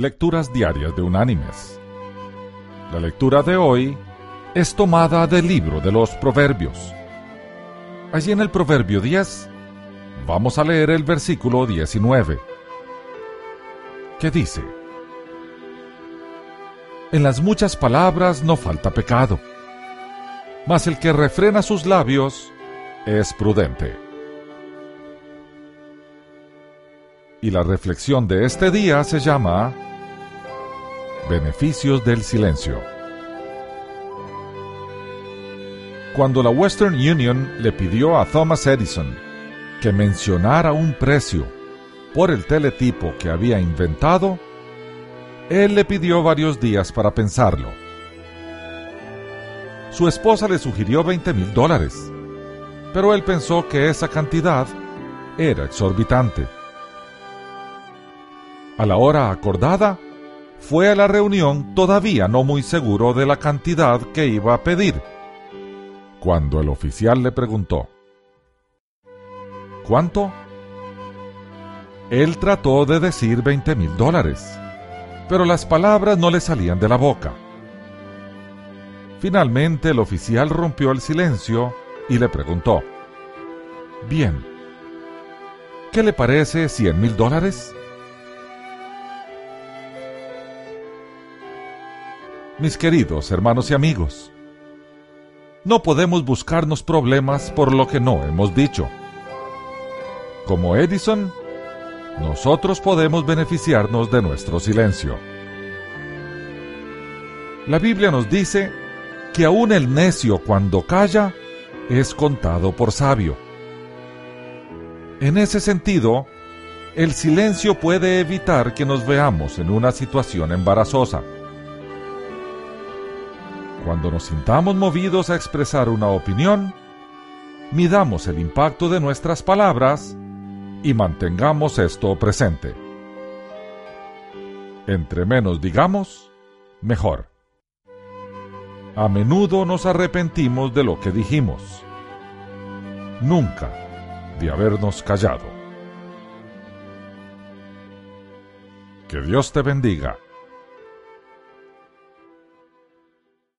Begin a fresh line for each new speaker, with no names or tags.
Lecturas Diarias de Unánimes. La lectura de hoy es tomada del libro de los Proverbios. Allí en el Proverbio 10 vamos a leer el versículo 19, que dice, En las muchas palabras no falta pecado, mas el que refrena sus labios es prudente. Y la reflexión de este día se llama Beneficios del silencio. Cuando la Western Union le pidió a Thomas Edison que mencionara un precio por el teletipo que había inventado, él le pidió varios días para pensarlo. Su esposa le sugirió 20 mil dólares, pero él pensó que esa cantidad era exorbitante. A la hora acordada, fue a la reunión todavía no muy seguro de la cantidad que iba a pedir. Cuando el oficial le preguntó, ¿Cuánto? Él trató de decir 20 mil dólares, pero las palabras no le salían de la boca. Finalmente el oficial rompió el silencio y le preguntó, Bien, ¿qué le parece 100 mil dólares? Mis queridos hermanos y amigos. No podemos buscarnos problemas por lo que no hemos dicho. Como Edison, nosotros podemos beneficiarnos de nuestro silencio. La Biblia nos dice que aún el necio cuando calla es contado por sabio. En ese sentido, el silencio puede evitar que nos veamos en una situación embarazosa. Cuando nos sintamos movidos a expresar una opinión, midamos el impacto de nuestras palabras y mantengamos esto presente. Entre menos digamos, mejor. A menudo nos arrepentimos de lo que dijimos, nunca de habernos callado. Que Dios te bendiga.